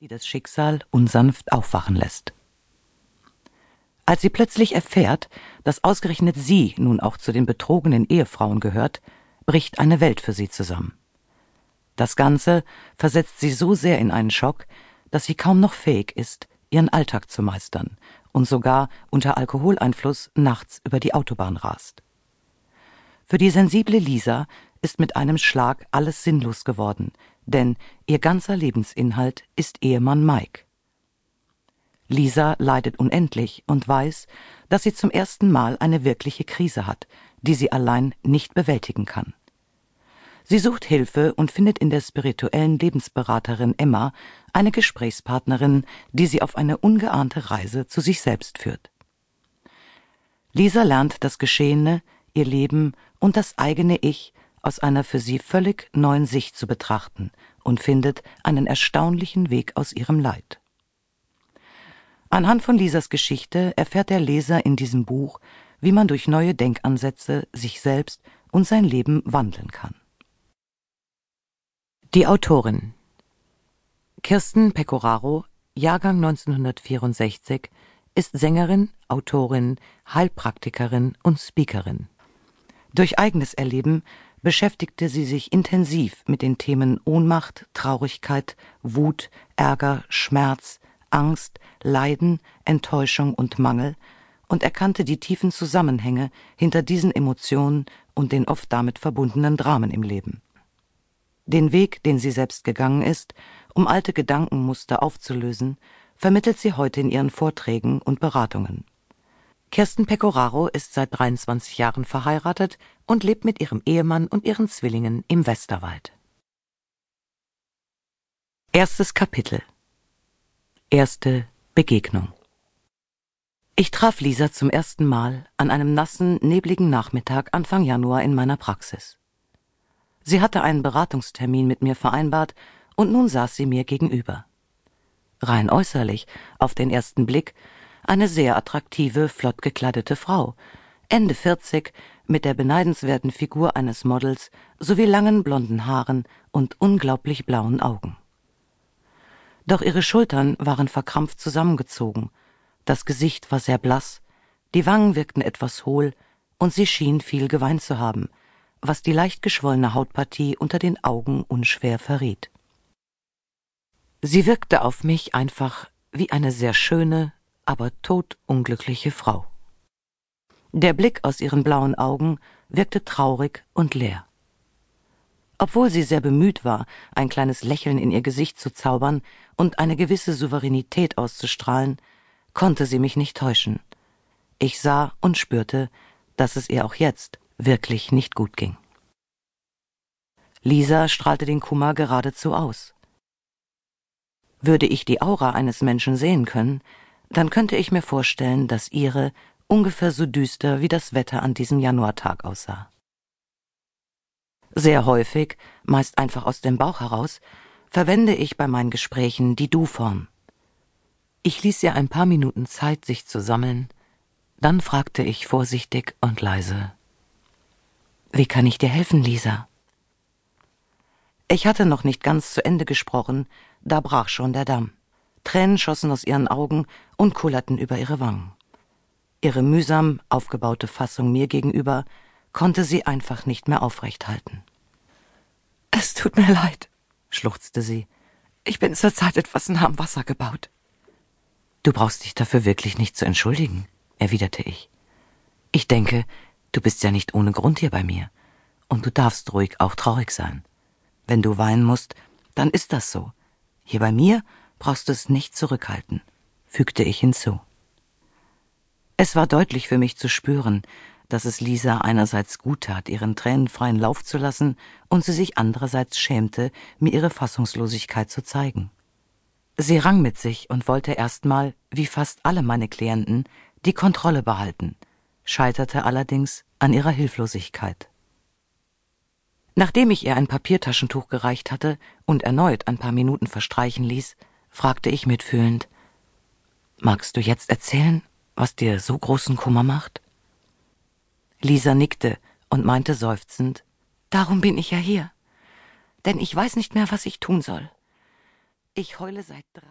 die das Schicksal unsanft aufwachen lässt. Als sie plötzlich erfährt, dass ausgerechnet sie nun auch zu den betrogenen Ehefrauen gehört, bricht eine Welt für sie zusammen. Das Ganze versetzt sie so sehr in einen Schock, dass sie kaum noch fähig ist, ihren Alltag zu meistern und sogar unter Alkoholeinfluss nachts über die Autobahn rast. Für die sensible Lisa ist mit einem Schlag alles sinnlos geworden, denn ihr ganzer Lebensinhalt ist Ehemann Mike. Lisa leidet unendlich und weiß, dass sie zum ersten Mal eine wirkliche Krise hat, die sie allein nicht bewältigen kann. Sie sucht Hilfe und findet in der spirituellen Lebensberaterin Emma eine Gesprächspartnerin, die sie auf eine ungeahnte Reise zu sich selbst führt. Lisa lernt das Geschehene, ihr Leben und das eigene Ich aus einer für sie völlig neuen Sicht zu betrachten und findet einen erstaunlichen Weg aus ihrem Leid. Anhand von Lisas Geschichte erfährt der Leser in diesem Buch, wie man durch neue Denkansätze sich selbst und sein Leben wandeln kann. Die Autorin Kirsten Pecoraro, Jahrgang 1964, ist Sängerin, Autorin, Heilpraktikerin und Speakerin. Durch eigenes Erleben beschäftigte sie sich intensiv mit den Themen Ohnmacht, Traurigkeit, Wut, Ärger, Schmerz, Angst, Leiden, Enttäuschung und Mangel und erkannte die tiefen Zusammenhänge hinter diesen Emotionen und den oft damit verbundenen Dramen im Leben. Den Weg, den sie selbst gegangen ist, um alte Gedankenmuster aufzulösen, vermittelt sie heute in ihren Vorträgen und Beratungen. Kirsten Pecoraro ist seit 23 Jahren verheiratet und lebt mit ihrem Ehemann und ihren Zwillingen im Westerwald. Erstes Kapitel Erste Begegnung Ich traf Lisa zum ersten Mal an einem nassen, nebligen Nachmittag Anfang Januar in meiner Praxis. Sie hatte einen Beratungstermin mit mir vereinbart und nun saß sie mir gegenüber. Rein äußerlich, auf den ersten Blick, eine sehr attraktive, flott gekleidete Frau, Ende vierzig, mit der beneidenswerten Figur eines Models sowie langen blonden Haaren und unglaublich blauen Augen. Doch ihre Schultern waren verkrampft zusammengezogen, das Gesicht war sehr blass, die Wangen wirkten etwas hohl, und sie schien viel geweint zu haben, was die leicht geschwollene Hautpartie unter den Augen unschwer verriet. Sie wirkte auf mich einfach wie eine sehr schöne, aber todunglückliche Frau. Der Blick aus ihren blauen Augen wirkte traurig und leer. Obwohl sie sehr bemüht war, ein kleines Lächeln in ihr Gesicht zu zaubern und eine gewisse Souveränität auszustrahlen, konnte sie mich nicht täuschen. Ich sah und spürte, dass es ihr auch jetzt wirklich nicht gut ging. Lisa strahlte den Kummer geradezu aus. Würde ich die Aura eines Menschen sehen können, dann könnte ich mir vorstellen, dass ihre ungefähr so düster wie das Wetter an diesem Januartag aussah. Sehr häufig, meist einfach aus dem Bauch heraus, verwende ich bei meinen Gesprächen die Du-Form. Ich ließ ihr ein paar Minuten Zeit, sich zu sammeln, dann fragte ich vorsichtig und leise Wie kann ich dir helfen, Lisa? Ich hatte noch nicht ganz zu Ende gesprochen, da brach schon der Damm. Tränen schossen aus ihren Augen und kullerten über ihre Wangen. Ihre mühsam aufgebaute Fassung mir gegenüber konnte sie einfach nicht mehr aufrecht halten. Es tut mir leid, schluchzte sie. Ich bin zurzeit etwas nah am Wasser gebaut. Du brauchst dich dafür wirklich nicht zu entschuldigen, erwiderte ich. Ich denke, du bist ja nicht ohne Grund hier bei mir. Und du darfst ruhig auch traurig sein. Wenn du weinen musst, dann ist das so. Hier bei mir brauchst es nicht zurückhalten, fügte ich hinzu. Es war deutlich für mich zu spüren, dass es Lisa einerseits gut tat, ihren Tränen freien Lauf zu lassen, und sie sich andererseits schämte, mir ihre Fassungslosigkeit zu zeigen. Sie rang mit sich und wollte erstmal, wie fast alle meine Klienten, die Kontrolle behalten, scheiterte allerdings an ihrer Hilflosigkeit. Nachdem ich ihr ein Papiertaschentuch gereicht hatte und erneut ein paar Minuten verstreichen ließ, fragte ich mitfühlend Magst du jetzt erzählen, was dir so großen Kummer macht? Lisa nickte und meinte seufzend Darum bin ich ja hier. Denn ich weiß nicht mehr, was ich tun soll. Ich heule seit drei